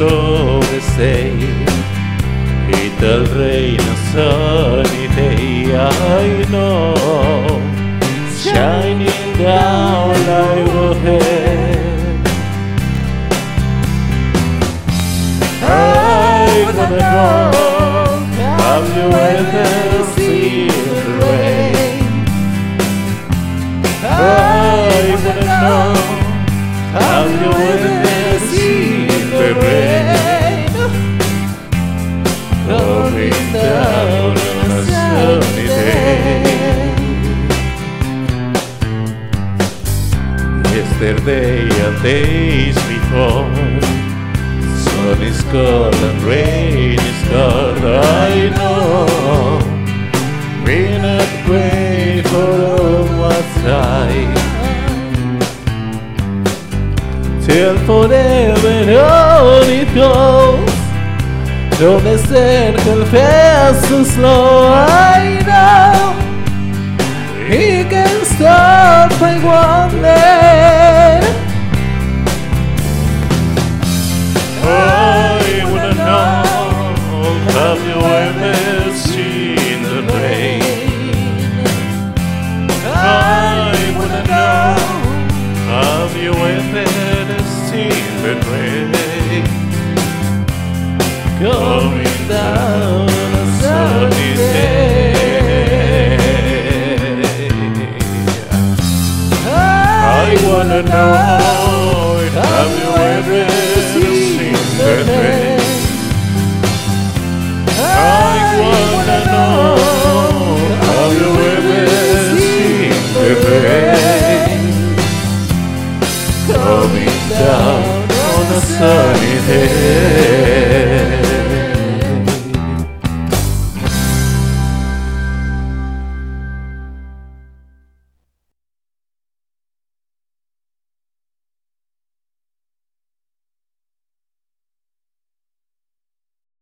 sobre sobre say Little rain a sunny day I know Shining down overhead I wanna know you ever the rain? Down on a sunny day Yesterday and days before Sun is cold and rain is cold I know We're not great for what's right Till forever on it goes Don't listen, confess so slow I know He can stop by one I wanna know Have you ever seen the rain? I wanna know Have you ever seen the rain? down a sunny day. I wanna know how have you ever seen the? I wanna know have you ever seen the rain? Coming down on a sunny day.